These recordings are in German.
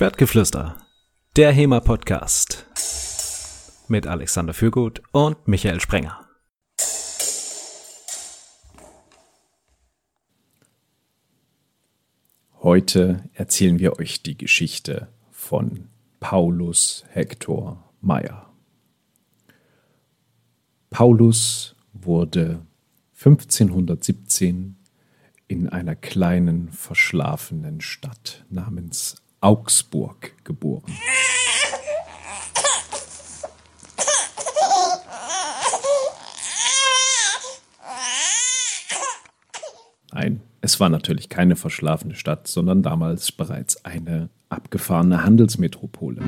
Schwertgeflüster, der HEMA-Podcast mit Alexander Fürgut und Michael Sprenger. Heute erzählen wir euch die Geschichte von Paulus Hector Meyer. Paulus wurde 1517 in einer kleinen verschlafenen Stadt namens Augsburg geboren. Nein, es war natürlich keine verschlafene Stadt, sondern damals bereits eine abgefahrene Handelsmetropole.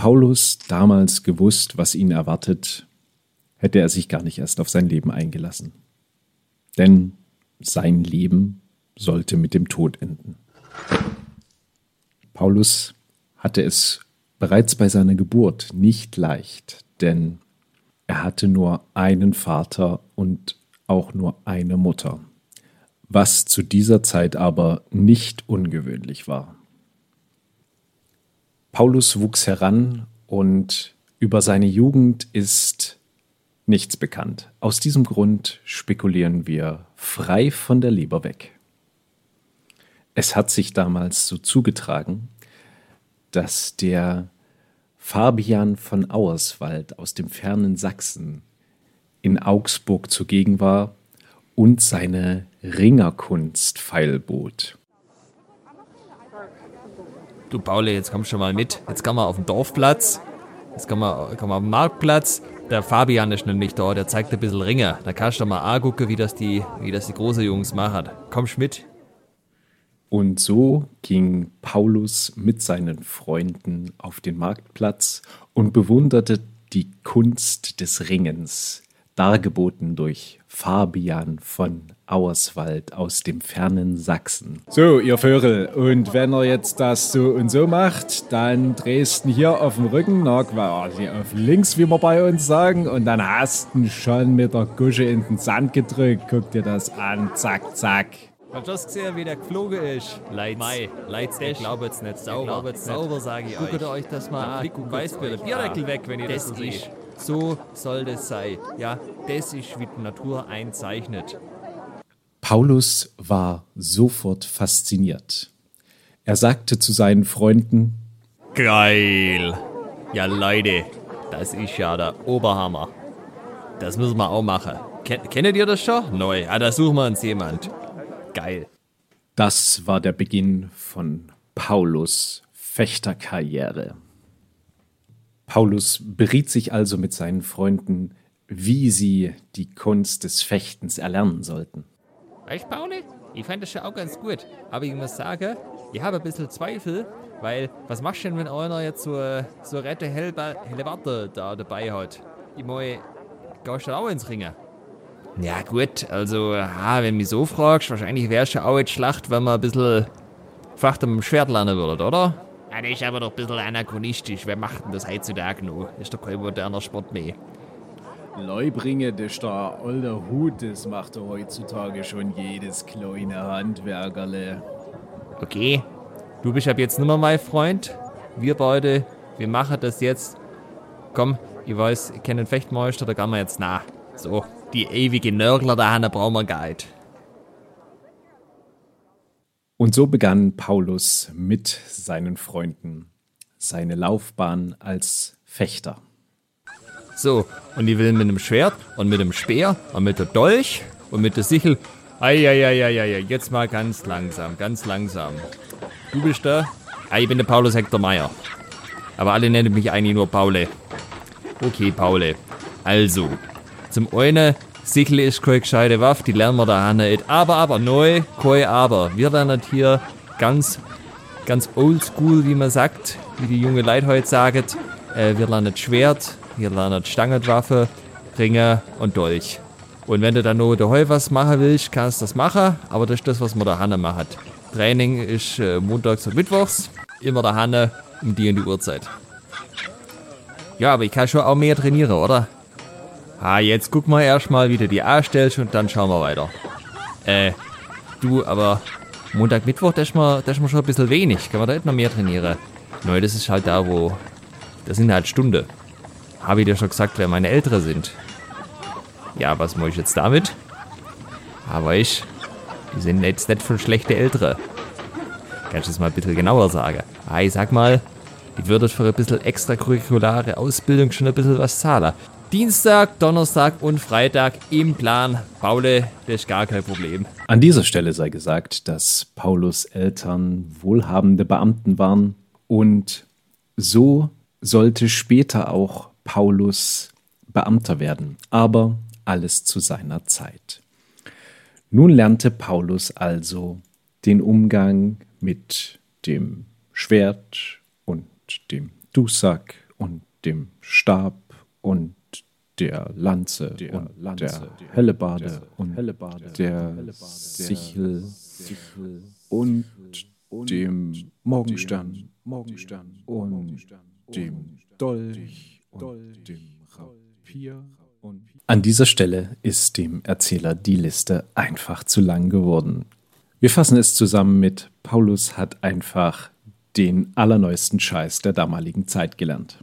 Paulus damals gewusst, was ihn erwartet, hätte er sich gar nicht erst auf sein Leben eingelassen. Denn sein Leben sollte mit dem Tod enden. Paulus hatte es bereits bei seiner Geburt nicht leicht, denn er hatte nur einen Vater und auch nur eine Mutter, was zu dieser Zeit aber nicht ungewöhnlich war. Paulus wuchs heran und über seine Jugend ist nichts bekannt. Aus diesem Grund spekulieren wir frei von der Leber weg. Es hat sich damals so zugetragen, dass der Fabian von Auerswald aus dem fernen Sachsen in Augsburg zugegen war und seine Ringerkunst feilbot. Du Pauli, jetzt komm schon mal mit. Jetzt kann man auf den Dorfplatz. Jetzt kann man, kann man auf den Marktplatz. Der Fabian ist nämlich da, der zeigt ein bisschen Ringe. Da kannst du mal angucken, wie das die, wie das die große Jungs machen. Kommst mit? Und so ging Paulus mit seinen Freunden auf den Marktplatz und bewunderte die Kunst des Ringens, dargeboten durch Fabian von Auerswald aus dem fernen Sachsen. So, ihr Vögel, und wenn er jetzt das so und so macht, dann drehst du hier auf dem Rücken, na, quasi auf links, wie wir bei uns sagen, und dann hast du schon mit der Gusche in den Sand gedrückt. Guck dir das an, zack, zack. Hast du das gesehen, wie der geflogen ist? Leitz. Mei, Leitz, ich glaube jetzt nicht sauber. Ich glaube jetzt nicht. Sauber, sage ich Guckt euch das mal an. Weißt du, der Bierdeckel weg, wenn ihr das, das seht. So soll das sein. Ja, das ist, wie die Natur einzeichnet. Paulus war sofort fasziniert. Er sagte zu seinen Freunden: Geil! Ja, Leute, das ist ja der Oberhammer. Das müssen wir auch machen. Ken kennt ihr das schon? Neu. Ah, da suchen wir uns jemand. Geil. Das war der Beginn von Paulus Fechterkarriere. Paulus beriet sich also mit seinen Freunden, wie sie die Kunst des Fechtens erlernen sollten. Echt, Pauli? Ich fand das schon auch ganz gut. Aber ich muss sagen, ich habe ein bisschen Zweifel, weil was machst du denn, wenn einer jetzt so, so eine Rette Hellewatte da dabei hat? Ich meine, gehst du auch ins Ringen? Ja, gut, also, ha, wenn du mich so fragst, wahrscheinlich wäre es schon auch jetzt Schlacht, wenn man ein bisschen Facht am Schwert lernen würde, oder? Ja, das ist aber doch ein bisschen anachronistisch. Wer macht denn das heutzutage noch? Das ist doch kein moderner Sport mehr. Leubringe, das ist der alte Hut, das macht doch heutzutage schon jedes kleine Handwerkerle. Okay, du bist ab jetzt nicht mehr mein Freund. Wir beide, wir machen das jetzt. Komm, ich weiß, ich kenne den Fechtmeister, da gehen wir jetzt nach. So, die ewige Nörgler da brauchen wir gar nicht. Und so begann Paulus mit seinen Freunden seine Laufbahn als Fechter. So, und ich will mit dem Schwert und mit dem Speer und mit der Dolch und mit der Sichel. Eieieiei, jetzt mal ganz langsam, ganz langsam. Du bist der? Ah, ich bin der Paulus Hector Meyer. Aber alle nennen mich eigentlich nur Paule. Okay, Paule. Also, zum einen Sichel ist keine gescheite Waffe, die lernen wir da nicht. Aber, aber, neu, kein Aber. Wir lernen hier ganz, ganz oldschool, wie man sagt, wie die junge Leute heute sagen. Äh, wir lernen Schwert, wir lernen Stangenwaffe, Ringe und Dolch. Und wenn du dann noch daheim was machen willst, kannst du das machen. Aber das ist das, was man da Hanne macht. Training ist äh, montags und mittwochs. Immer der Hanne um die und die Uhrzeit. Ja, aber ich kann schon auch mehr trainieren, oder? Ah, jetzt guck mal erstmal, wie du die anstellst und dann schauen wir weiter. Äh, du, aber Montag, Mittwoch, das ist mir, das ist mir schon ein bisschen wenig. Kann man da nicht noch mehr trainieren? Neu, das ist halt da, wo. Das sind halt Stunden. Habe ich dir schon gesagt, wer meine Ältere sind. Ja, was mache ich jetzt damit? Aber ich, die sind jetzt nicht von schlechte Ältere. Kannst du das mal ein bisschen genauer sagen? Ah, ich sag mal, die würde für ein bisschen extracurriculare Ausbildung schon ein bisschen was zahlen. Dienstag, Donnerstag und Freitag im Plan. Paule, das ist gar kein Problem. An dieser Stelle sei gesagt, dass Paulus Eltern wohlhabende Beamten waren und so sollte später auch Paulus Beamter werden, aber alles zu seiner Zeit. Nun lernte Paulus also den Umgang mit dem Schwert und dem Dusak und dem Stab und der Lanze der und Lanze, der Hellebade und Hellebade, der, der Sichel, Sichel und, und dem Morgenstern, Morgenstern und dem Dolch und dem Rapier. An dieser Stelle ist dem Erzähler die Liste einfach zu lang geworden. Wir fassen es zusammen mit Paulus hat einfach den allerneuesten Scheiß der damaligen Zeit gelernt.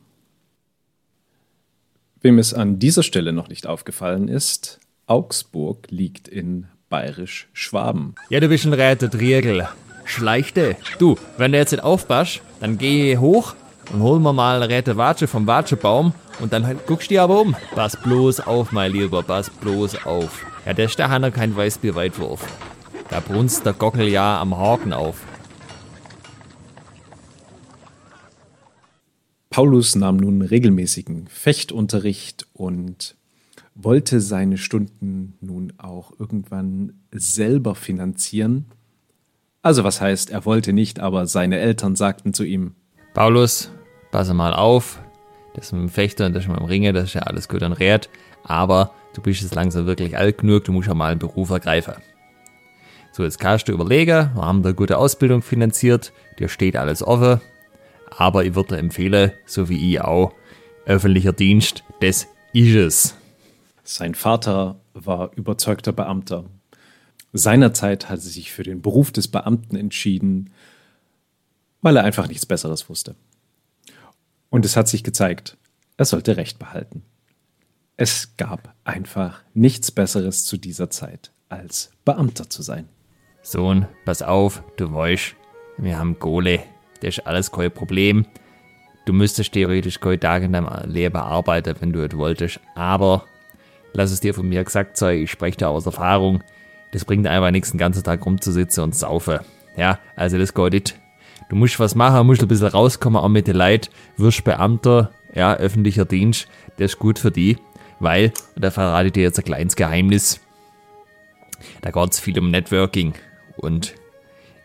Wem es an dieser Stelle noch nicht aufgefallen ist, Augsburg liegt in bayerisch-Schwaben. Ja, du bist ein Räter Riegel. Schleichte. Du, wenn du jetzt nicht aufpasst, dann geh hoch und hol mir mal Räte Watsche vom Watschebaum und dann halt guckst du dir aber um. Pass bloß auf, mein Lieber, pass bloß auf. Ja, der Hanna kein Weißbier-Weitwurf. Da brunst der Gockel ja am Haken auf. Paulus nahm nun regelmäßigen Fechtunterricht und wollte seine Stunden nun auch irgendwann selber finanzieren. Also was heißt, er wollte nicht, aber seine Eltern sagten zu ihm, Paulus, passe mal auf, das mit dem Fechter und das mit dem Ringe, das ist ja alles gut und rät, aber du bist jetzt langsam wirklich alt genug, du musst ja mal einen Beruf ergreifen. So, jetzt kannst du überlegen, wir haben da gute Ausbildung finanziert, dir steht alles offen, aber ich würde empfehlen, so wie ich auch, öffentlicher Dienst, das ist es. Sein Vater war überzeugter Beamter. Seinerzeit hat er sich für den Beruf des Beamten entschieden, weil er einfach nichts Besseres wusste. Und es hat sich gezeigt, er sollte Recht behalten. Es gab einfach nichts Besseres zu dieser Zeit, als Beamter zu sein. Sohn, pass auf, du weißt, wir haben Kohle das ist alles kein Problem. Du müsstest theoretisch keinen Tag in deinem Leben arbeiten, wenn du es wolltest. Aber lass es dir von mir gesagt sein, ich spreche da aus Erfahrung. Das bringt einfach nichts, den ganzen Tag rumzusitzen und saufen. Ja, also das geht nicht. Du musst was machen, musst ein bisschen rauskommen, auch mit den Leuten, wirst Beamter, ja, öffentlicher Dienst, das ist gut für die, weil, und da verrate ich dir jetzt ein kleines Geheimnis, da geht es viel um Networking und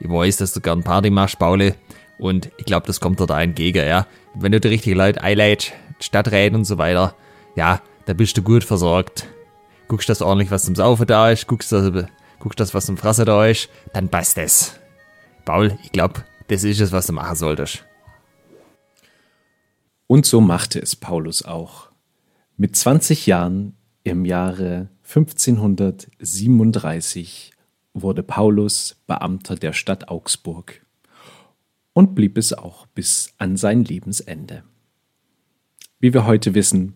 ich weiß, dass du gern Party machst, Paule, und ich glaube, das kommt dir da entgegen, ja. Wenn du die richtigen Leute einlädst, Stadträte und so weiter, ja, da bist du gut versorgt. Guckst, dass ordentlich was zum Saufen da ist, guckst, dass, guckst, dass was zum Fressen da ist, dann passt das. Paul, ich glaube, das ist es, was du machen solltest. Und so machte es Paulus auch. Mit 20 Jahren im Jahre 1537 wurde Paulus Beamter der Stadt Augsburg und blieb es auch bis an sein Lebensende. Wie wir heute wissen,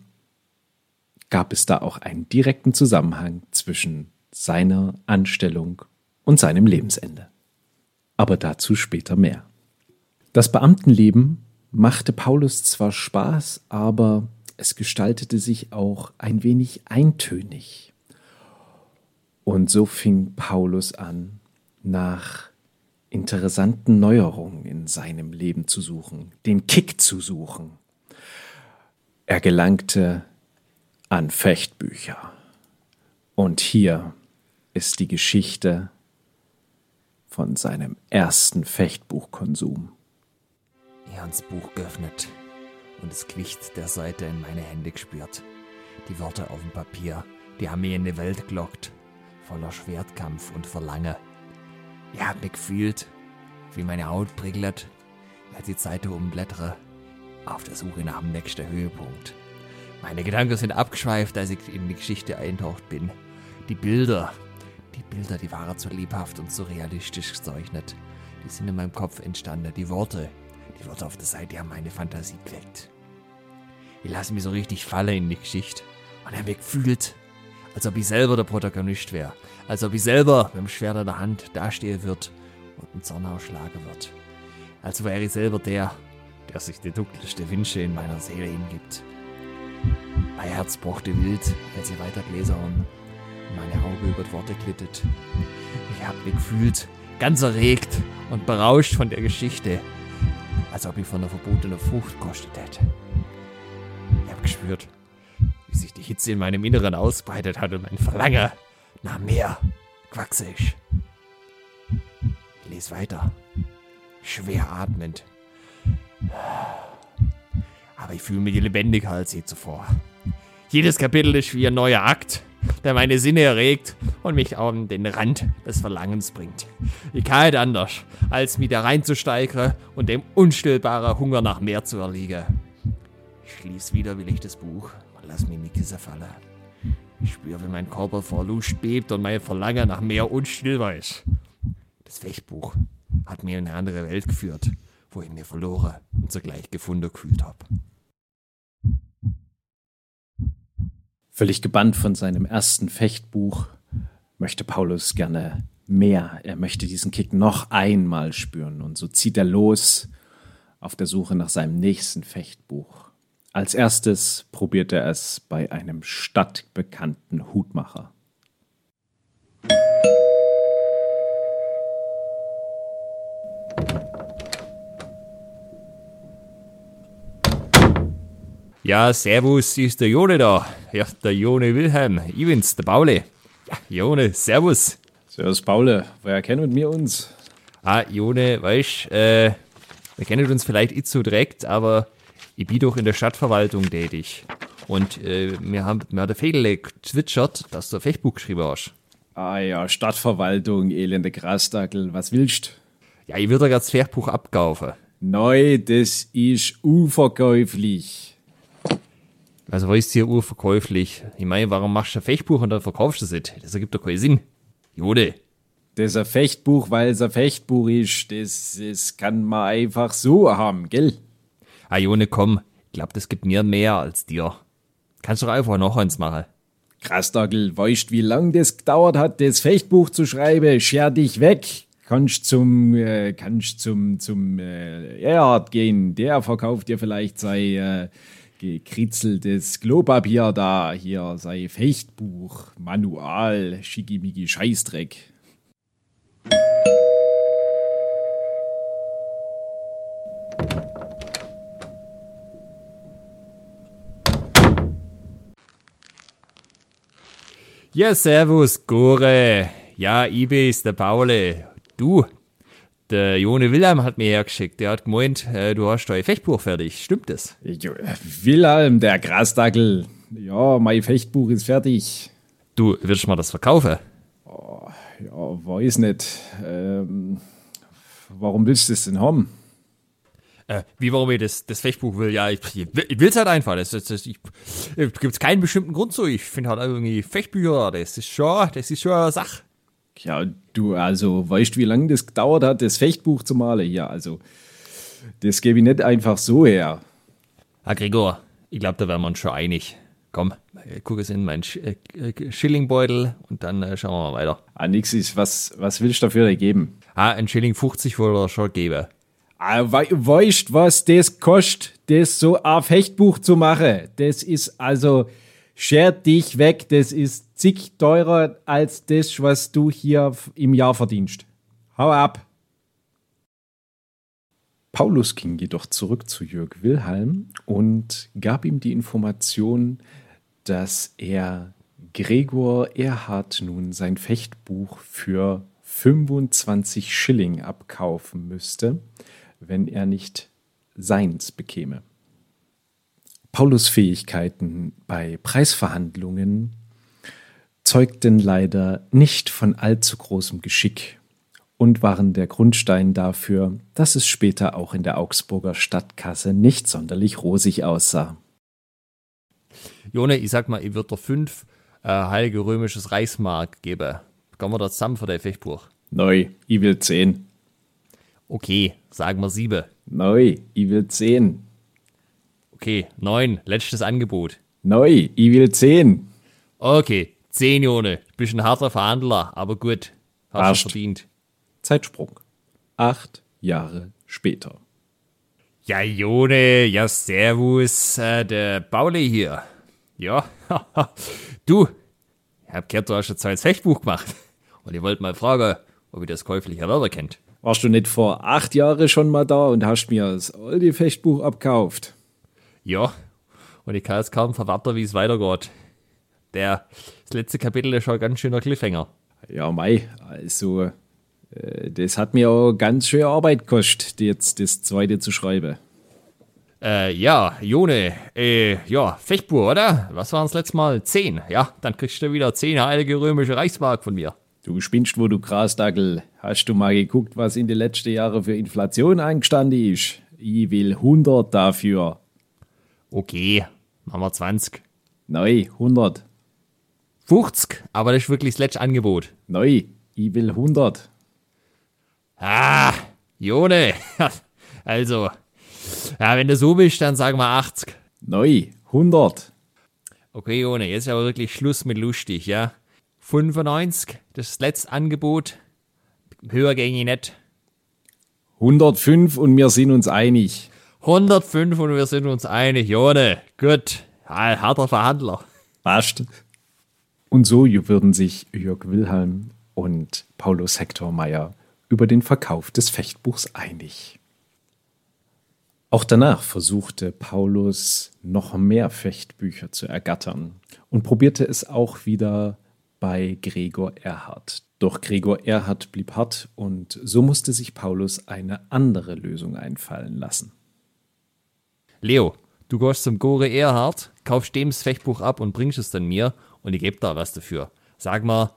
gab es da auch einen direkten Zusammenhang zwischen seiner Anstellung und seinem Lebensende. Aber dazu später mehr. Das Beamtenleben machte Paulus zwar Spaß, aber es gestaltete sich auch ein wenig eintönig. Und so fing Paulus an, nach interessanten Neuerungen in seinem Leben zu suchen, den Kick zu suchen. Er gelangte an Fechtbücher. Und hier ist die Geschichte von seinem ersten Fechtbuchkonsum. Er hat das Buch geöffnet und das Gewicht der Seite in meine Hände gespürt. Die Worte auf dem Papier, die mich in eine Welt gelockt, voller Schwertkampf und Verlangen. Ich hab mich gefühlt, wie meine Haut prickelt, als die Zeitung umblättere, auf der Suche nach dem nächsten Höhepunkt. Meine Gedanken sind abgeschweift, als ich in die Geschichte eintaucht bin. Die Bilder, die Bilder, die waren so lebhaft und so realistisch gezeichnet. Die sind in meinem Kopf entstanden. Die Worte, die Worte auf der Seite haben meine Fantasie geweckt. Ich lasse mich so richtig fallen in die Geschichte. Und er gefühlt, als ob ich selber der Protagonist wäre. Als ob ich selber mit dem Schwert in der Hand dastehen wird und einen Zorn ausschlagen wird. Als wäre ich selber der, der sich die dunkelste Wünsche in meiner Seele hingibt. Mein Herz pochte wild, als ich weiter gelesen und meine Augen über die Worte glittet. Ich habe mich gefühlt, ganz erregt und berauscht von der Geschichte, als ob ich von einer verbotenen Frucht kostet hätte. Ich habe gespürt, Hitze in meinem Inneren ausbreitet hat und mein Verlangen nach mehr gewachsen ist. Ich lese weiter, schwer atmend. Aber ich fühle mich lebendiger als je zuvor. Jedes Kapitel ist wie ein neuer Akt, der meine Sinne erregt und mich an den Rand des Verlangens bringt. Ich kann nicht anders, als mich da reinzusteigern und dem unstillbaren Hunger nach mehr zu erliegen. Ich schließe widerwillig das Buch lass mich in die Kisse fallen. Ich spüre, wie mein Körper vor Lust bebt und mein Verlangen nach mehr unstillbar ist. Das Fechtbuch hat mir in eine andere Welt geführt, wo ich mir verloren und zugleich gefunden gefühlt habe. Völlig gebannt von seinem ersten Fechtbuch möchte Paulus gerne mehr. Er möchte diesen Kick noch einmal spüren und so zieht er los auf der Suche nach seinem nächsten Fechtbuch. Als erstes probiert er es bei einem stadtbekannten Hutmacher. Ja, servus, ist der Jone da. Ja, der Jone Wilhelm. Ich bin's, der Pauli. Ja, Jone, servus. Servus, Paul. Woher kennen wir uns? Ah, Jone, weißt, äh, wir kennen uns vielleicht nicht so direkt, aber ich bin doch in der Stadtverwaltung tätig. Und äh, mir, haben, mir hat der Fegel gezwitschert, dass du ein Fechtbuch geschrieben hast. Ah ja, Stadtverwaltung, elende Grasdackel. Was willst? Ja, ich würde dir das Fechtbuch abkaufen. Neu, das ist unverkäuflich. Also, was ist hier urverkäuflich? Ich meine, warum machst du ein Fechtbuch und dann verkaufst du es nicht? Das ergibt doch keinen Sinn. Jode. Das ist ein Fechtbuch, weil es ein Fechtbuch ist. Das, das kann man einfach so haben, gell? Jone, komm. Ich glaube, das gibt mir mehr als dir. Kannst doch einfach noch eins machen. Krasdagel, weißt wie lang das gedauert hat, das Fechtbuch zu schreiben? Scher dich weg. Kannst zum, äh, kannst zum, zum äh, Erhard gehen. Der verkauft dir vielleicht sein äh, gekritzeltes Klopapier da. Hier sei Fechtbuch, Manual, schickimicki Scheißdreck. Ja, servus, Gore. Ja, ich bin's, der Paule. Du, der Jone Wilhelm hat mir hergeschickt. Der hat gemeint, äh, du hast dein Fechtbuch fertig. Stimmt das? Jo, Wilhelm, der Grasdackel. Ja, mein Fechtbuch ist fertig. Du, willst du mal das verkaufen? Ja, weiß nicht. Ähm, warum willst du das denn haben? Äh, wie warum ich das, das Fechtbuch will? Ja, ich, ich will's halt einfach. Das, das, das, ich, äh, gibt's keinen bestimmten Grund so. Ich finde halt irgendwie Fechtbücher, das ist schon, das ist schon eine Sache. Ja, du, also, weißt wie lange das gedauert hat, das Fechtbuch zu malen? Ja, also, das gebe ich nicht einfach so her. Herr Gregor, ich glaube, da wären wir uns schon einig. Komm, äh, guck es in meinen Sch äh, Schillingbeutel und dann äh, schauen wir mal weiter. Ah, nix ist, was, was willst du dafür geben? Ah, ein Schilling 50 wollte er schon geben. Ah, wei weißt was das kostet, das so ein Fechtbuch zu machen? Das ist also, scher dich weg, das ist zig teurer als das, was du hier im Jahr verdienst. Hau ab. Paulus ging jedoch zurück zu Jörg Wilhelm und gab ihm die Information, dass er Gregor Erhard nun sein Fechtbuch für 25 Schilling abkaufen müsste, wenn er nicht seins bekäme. Paulus Fähigkeiten bei Preisverhandlungen zeugten leider nicht von allzu großem Geschick und waren der Grundstein dafür, dass es später auch in der Augsburger Stadtkasse nicht sonderlich rosig aussah. Jone, ich sag mal, ich würde dir fünf äh, heilige römisches Reichsmark geben. Kommen wir da zusammen für dein Fechtbuch? Neu, ich will zehn. Okay, sagen wir sieben. Neu, ich will zehn. Okay, neun, letztes Angebot. Neu, ich will zehn. Okay, zehn Jone. Bist ein harter Verhandler, aber gut. Hast du verdient. Zeitsprung. Acht Jahre später. Ja, Jone, ja, servus, äh, der Pauli hier. Ja, du, ich hab gehört, du hast jetzt ein Fechtbuch gemacht. Und ich wollte mal fragen, ob ihr das käuflich Erwerber kennt. Warst du nicht vor acht Jahren schon mal da und hast mir das alte Fechtbuch abkauft? Ja, und ich kann jetzt kaum verwarten, wie es weitergeht. Der, das letzte Kapitel ist schon ein ganz schöner Cliffhanger. Ja, mei, also, äh, das hat mir auch ganz schön Arbeit gekostet, jetzt das zweite zu schreiben. Äh, ja, Jone, äh, ja, Fechtbuch, oder? Was waren das letzte Mal? Zehn. Ja, dann kriegst du wieder zehn heilige römische Reichsmark von mir. Du spinnst, wo du Grasdackel. Hast du mal geguckt, was in den letzten Jahren für Inflation eingestanden ist? Ich will 100 dafür. Okay, machen wir 20. Neu, 100. 50, aber das ist wirklich das letzte Angebot. Neu, ich will 100. Ah, Jone. Also, ja, wenn du so bist, dann sagen wir 80. Neu, 100. Okay, Jone, jetzt ist aber wirklich Schluss mit lustig, ja? 95, das letzte Angebot. Höher ging ich nicht. 105 und wir sind uns einig. 105 und wir sind uns einig, Jone. Gut, ja, harter Verhandler. Passt. Und so würden sich Jörg Wilhelm und Paulus Hector Meyer über den Verkauf des Fechtbuchs einig. Auch danach versuchte Paulus noch mehr Fechtbücher zu ergattern und probierte es auch wieder bei Gregor Erhard. Doch Gregor Erhard blieb hart und so musste sich Paulus eine andere Lösung einfallen lassen. Leo, du gehst zum Gore Erhard, kaufst dem das Fechtbuch ab und bringst es dann mir und ich gebe da was dafür. Sag mal,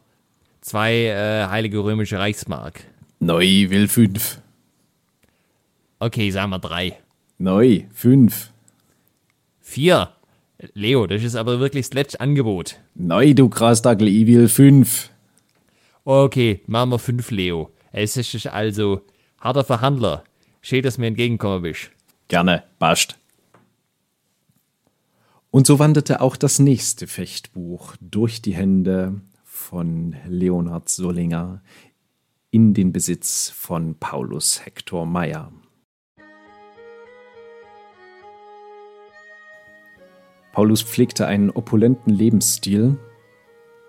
zwei äh, heilige römische Reichsmark. Neu will fünf. Okay, sagen wir drei. Neu fünf. Vier. Leo, das ist aber wirklich das letzte Angebot. Neu, du Grasdackel, ich will fünf. Okay, machen wir fünf, Leo. Es ist also harter Verhandler. Schön, dass du mir entgegenkommen bist. Gerne, passt. Und so wanderte auch das nächste Fechtbuch durch die Hände von Leonhard Solinger in den Besitz von Paulus Hector Meyer. Paulus pflegte einen opulenten Lebensstil,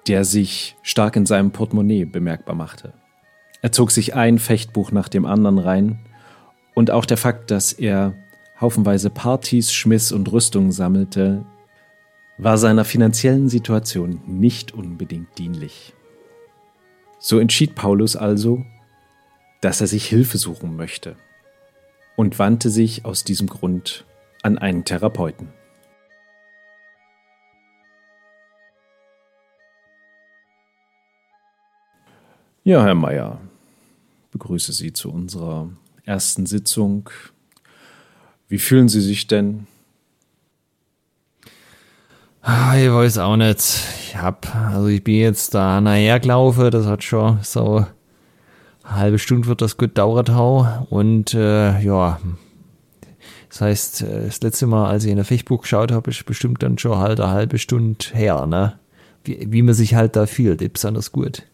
der sich stark in seinem Portemonnaie bemerkbar machte. Er zog sich ein Fechtbuch nach dem anderen rein und auch der Fakt, dass er haufenweise Partys, Schmiss und Rüstungen sammelte, war seiner finanziellen Situation nicht unbedingt dienlich. So entschied Paulus also, dass er sich Hilfe suchen möchte und wandte sich aus diesem Grund an einen Therapeuten. Ja, Herr Meier, begrüße Sie zu unserer ersten Sitzung. Wie fühlen Sie sich denn? Ah, ich weiß auch nicht. Ich hab, also ich bin jetzt da nachher gelaufen, das hat schon so eine halbe Stunde wird das gut dauert hau. Und äh, ja, das heißt, äh, das letzte Mal, als ich in der Fechtbuch geschaut habe, ist bestimmt dann schon halt eine halbe Stunde her, ne? Wie, wie man sich halt da fühlt, besonders gut.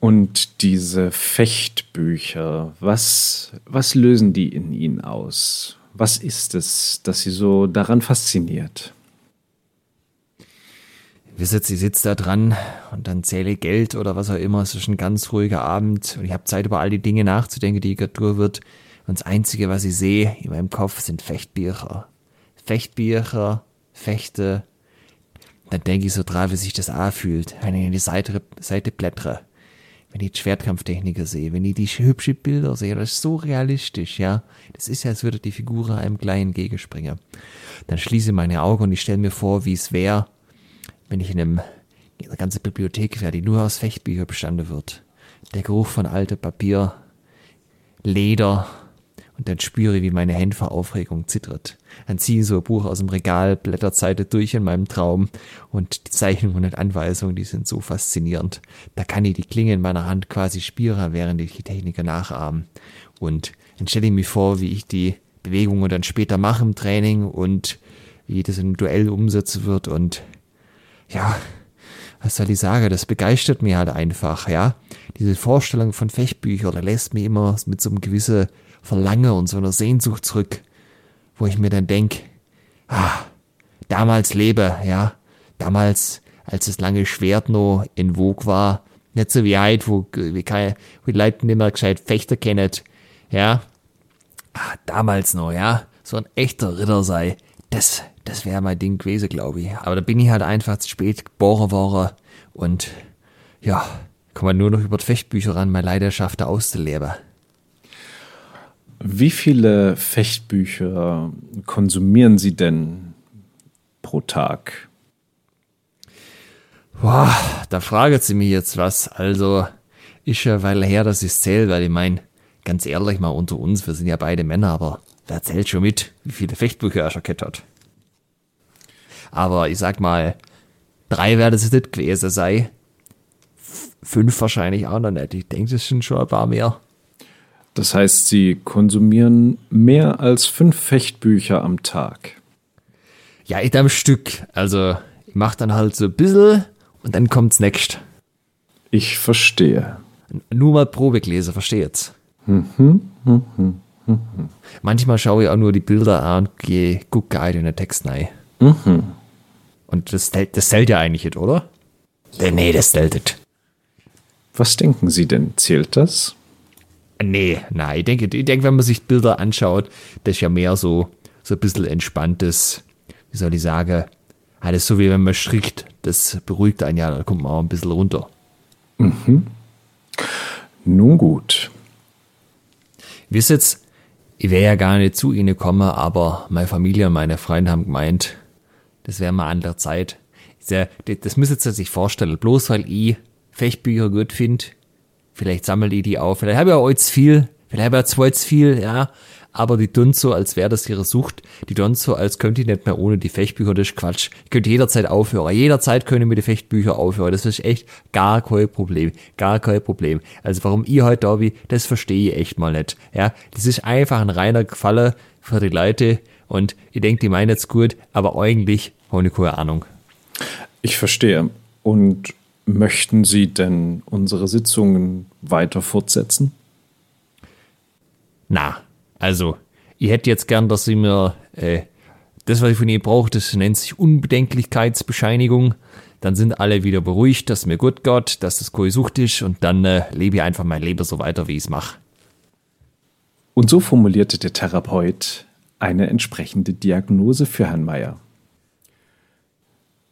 Und diese Fechtbücher, was, was lösen die in Ihnen aus? Was ist es, das Sie so daran fasziniert? Wisst ihr, ich sitze da dran und dann zähle Geld oder was auch immer. Es ist ein ganz ruhiger Abend und ich habe Zeit, über all die Dinge nachzudenken, die Kreatur wird. Und das Einzige, was ich sehe in meinem Kopf, sind Fechtbücher. Fechtbücher, Fechte. Dann denke ich so dran, wie sich das anfühlt, wenn ich in die Seite, Seite blättere. Wenn ich die Schwertkampftechniker sehe, wenn ich die hübschen Bilder sehe, das ist so realistisch, ja. Das ist ja, als würde die Figur einem kleinen gegenspringen. Dann schließe meine Augen und ich stelle mir vor, wie es wäre, wenn ich in einem eine ganze Bibliothek wäre, die nur aus Fechtbüchern bestanden wird. Der Geruch von altem Papier, Leder und dann spüre ich, wie meine Hände vor Aufregung zittert. Dann ziehe ich so ein Buch aus dem Regal, Blätterseite durch in meinem Traum und die Zeichnungen und Anweisungen, die sind so faszinierend. Da kann ich die Klinge in meiner Hand quasi spüren, während ich die Techniker nachahmen. Und dann stelle ich mir vor, wie ich die Bewegungen dann später mache im Training und wie das im Duell umsetzen wird und ja, was soll ich sagen, das begeistert mich halt einfach, ja. Diese Vorstellung von Fechtbüchern, da lässt mich immer mit so einem gewissen Verlangen und so einer Sehnsucht zurück, wo ich mir dann denke, ah, damals lebe, ja, damals, als das lange Schwert noch in Vogue war, nicht so wie heute, wo, wie, kann, wo die Leute nicht mehr gescheit Fechter kennen, ja, ah, damals noch, ja, so ein echter Ritter sei, das, das wäre mein Ding gewesen, glaube ich. Aber da bin ich halt einfach zu spät geboren worden und ja, kann man nur noch über die Fechtbücher ran, meine Leidenschaft auszuleben. Wie viele Fechtbücher konsumieren Sie denn pro Tag? Boah, da fragt sie mich jetzt was. Also, ist ja weil her, dass ich zähle, weil ich mein, ganz ehrlich mal unter uns, wir sind ja beide Männer, aber wer zählt schon mit, wie viele Fechtbücher er schon hat? Aber ich sag mal, drei werden es nicht gewesen sein. Fünf wahrscheinlich auch noch nicht. Ich denke, das sind schon ein paar mehr. Das heißt, Sie konsumieren mehr als fünf Fechtbücher am Tag. Ja, ich am Stück. Also, ich mach dann halt so ein bisschen und dann kommt's next. Ich verstehe. Nur mal Probe gelesen, versteht's? Manchmal schaue ich auch nur die Bilder an und gehe, gucke gar in den Text rein. Und das, zählt- das zählt ja eigentlich nicht, oder? Nee, nee, das zählt nicht. Was denken Sie denn? Zählt das? Nee, nein, ich denke, ich denke, wenn man sich Bilder anschaut, das ist ja mehr so, so ein bisschen entspanntes, wie soll ich sagen, halt ist so wie wenn man strickt, das beruhigt einen ja, da kommt man auch ein bisschen runter. Nun gut. Wisst jetzt, ich wäre ja gar nicht zu Ihnen gekommen, aber meine Familie und meine Freunde haben gemeint, das wäre mal an der Zeit. Ich das müsst ihr sich vorstellen, bloß weil ich Fechtbücher gut finde, vielleicht sammelt ihr die auf, vielleicht habe ich auch jetzt viel, vielleicht auch zwei zu viel, ja, aber die tun so, als wäre das ihre Sucht, die tun so, als könnte ich nicht mehr ohne die Fechtbücher, das ist Quatsch. Ich könnte jederzeit aufhören, jederzeit können mit die Fechtbücher aufhören, das ist echt gar kein Problem, gar kein Problem. Also warum ich heute da bin, das verstehe ich echt mal nicht, ja, das ist einfach ein reiner Gefallen für die Leute. Und ich denke, die meinen jetzt gut, aber eigentlich ich keine Ahnung. Ich verstehe. Und möchten Sie denn unsere Sitzungen weiter fortsetzen? Na, also, ich hätte jetzt gern, dass Sie mir äh, das, was ich von Ihnen brauche, das nennt sich Unbedenklichkeitsbescheinigung. Dann sind alle wieder beruhigt, dass mir gut geht, dass das keine Sucht ist und dann äh, lebe ich einfach mein Leben so weiter, wie ich es mache. Und so formulierte der Therapeut eine entsprechende Diagnose für Herrn Meier.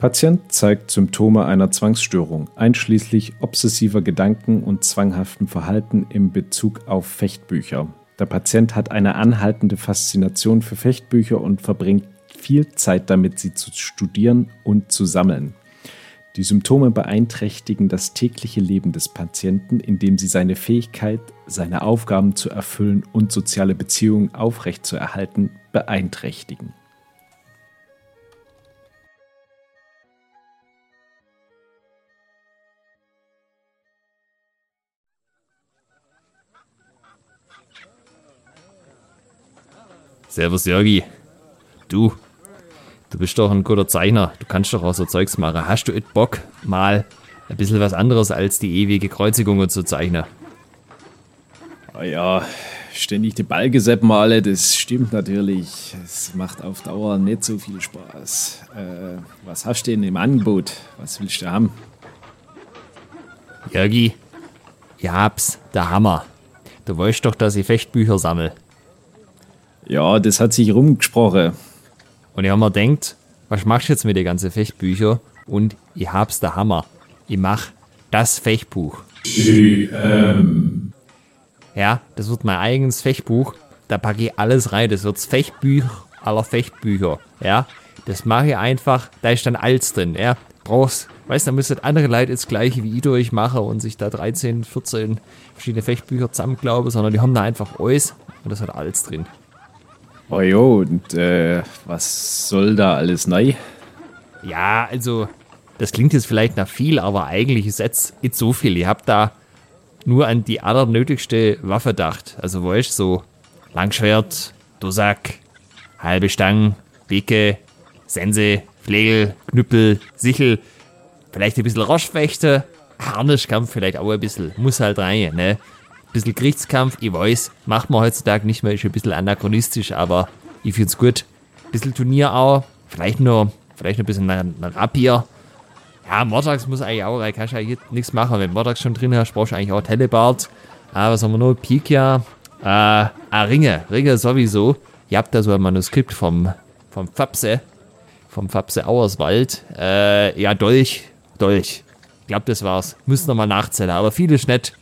Patient zeigt Symptome einer Zwangsstörung, einschließlich obsessiver Gedanken und zwanghaftem Verhalten im Bezug auf Fechtbücher. Der Patient hat eine anhaltende Faszination für Fechtbücher und verbringt viel Zeit damit, sie zu studieren und zu sammeln. Die Symptome beeinträchtigen das tägliche Leben des Patienten, indem sie seine Fähigkeit, seine Aufgaben zu erfüllen und soziale Beziehungen aufrechtzuerhalten, beeinträchtigen. Servus, Jörgi. Du, du bist doch ein guter Zeichner. Du kannst doch auch so Zeugs machen. Hast du et Bock, mal ein bisschen was anderes als die ewige Kreuzigung zu zeichnen? Ah ja, ständig die Balgesepp male, das stimmt natürlich. Es macht auf Dauer nicht so viel Spaß. Äh, was hast du denn im Angebot? Was willst du haben? Jörgi, ich hab's, der Hammer. Du weißt doch, dass ich Fechtbücher sammel. Ja, das hat sich rumgesprochen. Und ich hab mir denkt, was machst du jetzt mit den ganzen Fechtbüchern? Und ich hab's der Hammer. Ich mach das Fechtbuch. Ja, das wird mein eigenes Fechtbuch. Da packe ich alles rein. Das wird's Fechtbuch aller Fechtbücher. Ja, das mache ich einfach. Da ist dann alles drin. Ja, brauchst Weißt du, da müsstet andere Leute das gleiche wie ich durchmachen und sich da 13, 14 verschiedene Fechtbücher zusammenglauben, sondern die haben da einfach alles und das hat alles drin. Oh jo, und äh, was soll da alles neu? Ja, also, das klingt jetzt vielleicht nach viel, aber eigentlich ist jetzt nicht so viel. Ihr habt da nur an die allernötigste Waffe gedacht. Also, wo ist so Langschwert, Dusak, halbe Stangen, Bicke, Sense, Flegel, Knüppel, Sichel, vielleicht ein bisschen Roschfechte, Harnischkampf vielleicht auch ein bisschen, muss halt rein, ne? Bisschen Kriegskampf, ich weiß, macht man heutzutage nicht mehr, ist ein bisschen anachronistisch, aber ich find's gut. Ein bisschen Turnier auch, vielleicht nur, vielleicht noch ein bisschen Rapier. Ja, Mordax muss eigentlich auch rein, kannst du eigentlich nichts machen. Wenn Mordax schon drin hast, brauchst du eigentlich auch Telebart. Aber was haben wir noch? Pikia, äh, ah, Ringe, Ringe sowieso. Ihr habt da so ein Manuskript vom, vom Fapse, vom Fapse Auerswald. Äh, ja, Dolch, Dolch. Ich glaube, das war's. Müssen nochmal nachzählen, aber viel ist nett.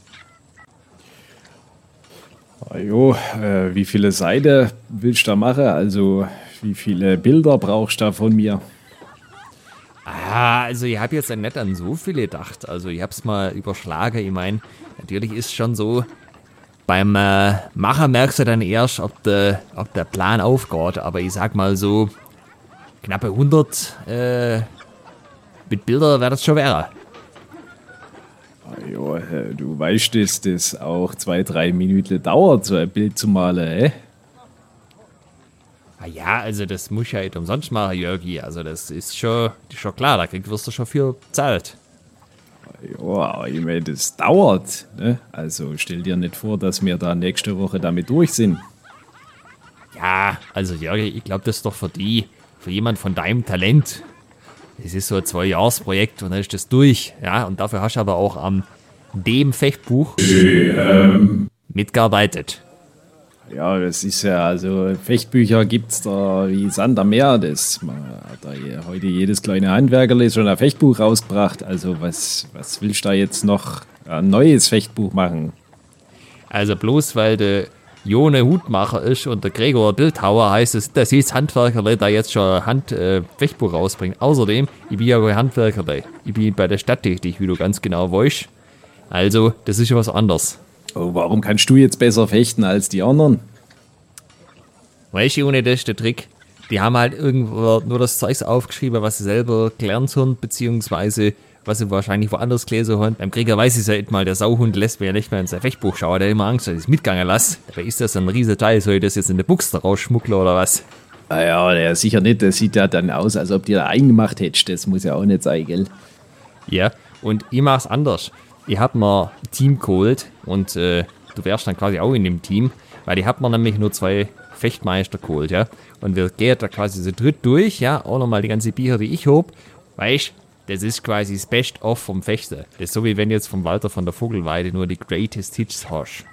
Jo, äh, wie viele Seiten willst du da machen? Also, wie viele Bilder brauchst du da von mir? Ah, also ich habe jetzt nicht an so viele gedacht. Also ich habe es mal überschlagen. Ich meine, natürlich ist schon so, beim äh, Macher merkst du dann erst, ob, de, ob der Plan aufgeht. Aber ich sag mal so, knappe 100 äh, mit Bildern wäre das schon wäre. Ja, du weißt, dass das auch zwei, drei Minuten dauert, so ein Bild zu malen, eh? Ah ja, also das muss ja nicht umsonst machen, Jörgi. Also das ist schon, schon klar, da kriegst, wirst du schon viel zahlt. Ja, ich meine, das dauert. Ne? Also stell dir nicht vor, dass wir da nächste Woche damit durch sind. Ja, also Jörgi, ich glaube, das ist doch für die, für jemand von deinem Talent. Das ist so ein Zwei-Jahres-Projekt und dann ist das durch. Ja, und dafür hast du aber auch am dem Fechtbuch ähm. mitgearbeitet. Ja, das ist ja, also Fechtbücher gibt es da wie Sand am Meer. Das man hat da heute jedes kleine Handwerker schon ein Fechtbuch rausgebracht. Also was, was willst du da jetzt noch ein neues Fechtbuch machen? Also bloß weil der Jone Hutmacher ist und der Gregor Bildhauer heißt es, dass jedes Handwerker da jetzt schon ein Hand äh, Fechtbuch rausbringt. Außerdem, ich bin ja kein Handwerker, ich bin bei der Stadt tätig, wie du ganz genau weißt. Also, das ist ja was anderes. Oh, warum kannst du jetzt besser fechten als die anderen? Weißt du, ohne das ist der Trick. Die haben halt irgendwo nur das Zeugs aufgeschrieben, was sie selber gelernt haben, beziehungsweise was sie wahrscheinlich woanders gelesen haben. Beim Krieger weiß ich ja nicht mal, der Sauhund lässt mir ja nicht mehr in sein Fechtbuch schauen, der hat immer Angst, dass ich es mitgangen lasse. Dabei ist das ein riesiger Teil, soll ich das jetzt in der Buchse rausschmuggeln oder was? Ah ja, der sicher nicht, das sieht ja dann aus, als ob die da eingemacht hättest, das muss ja auch nicht sein, gell? Ja, und ich mach's anders ich hab mir ein Team geholt und äh, du wärst dann quasi auch in dem Team, weil ich hab mir nämlich nur zwei Fechtmeister geholt, ja. Und wir gehen da quasi so dritt durch, ja, auch nochmal die ganze Bücher, die ich hab. Weißt das ist quasi das Best-of vom Fechter. Das ist so wie wenn jetzt vom Walter von der Vogelweide nur die Greatest Hits hast.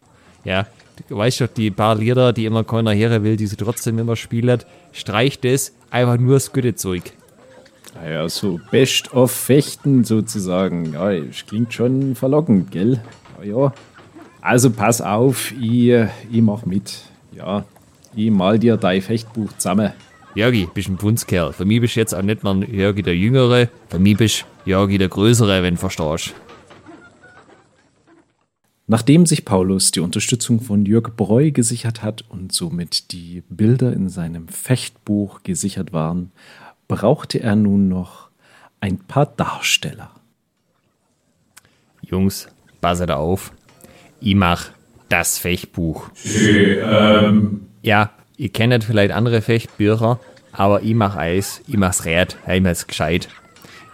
Ja, du weißt doch, die paar Lieder, die immer keiner hören will, die sie trotzdem immer spielen, streicht das einfach nur das gute Zeug. Naja, so Best of Fechten sozusagen. Ja, das klingt schon verlockend, gell? Ja, ja. Also pass auf, ich, ich mach mit. Ja, ich mal dir dein Fechtbuch zusammen. Jörgi, bist ein Punzkerl. Für mich bist du jetzt auch nicht mehr Jörgi der Jüngere, für mich bist du Jörgi der Größere, wenn du verstehst. Nachdem sich Paulus die Unterstützung von Jörg Breu gesichert hat und somit die Bilder in seinem Fechtbuch gesichert waren, brauchte er nun noch ein paar Darsteller. Jungs, passet auf. Ich mach das Fechtbuch. Ähm. Ja, ihr kennt vielleicht andere Fechtbücher, aber ich mach Eis, ich mach's Rät, ich mach's gescheit.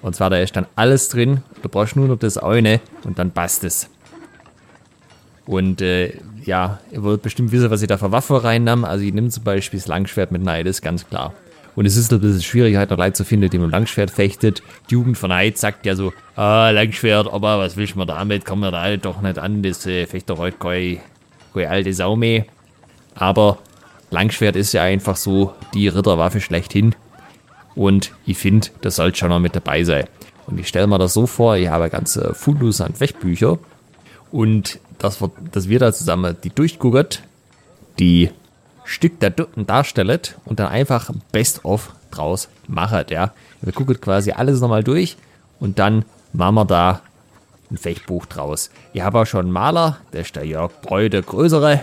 Und zwar, da ist dann alles drin, du brauchst nur noch das eine und dann passt es. Und äh, ja, ihr wollt bestimmt wissen, was ich da für Waffe reinnehme. Also ich nehme zum Beispiel das Langschwert mit Neid, ist ganz klar. Und es ist ein bisschen schwierig, halt noch Leute zu finden, die mit dem Langschwert fechtet. Die Jugend von Eid sagt ja so, ah, Langschwert, aber was willst du damit? Kommen wir da halt doch nicht an, das äh, fecht doch heute keine, keine alte Sau mehr. Aber Langschwert ist ja einfach so die Ritterwaffe schlechthin. Und ich finde, das sollte schon noch mit dabei sein. Und ich stelle mir das so vor, ich habe ganze Fundus an Fechtbücher. Und dass wir, dass wir da zusammen die durchgucken, die Stück der darstellt und dann einfach Best-of draus macht, ja. Wir gucken quasi alles nochmal durch und dann machen wir da ein Fechtbuch draus. Ich habe auch schon einen Maler, der ist der Jörg Breu, der Größere.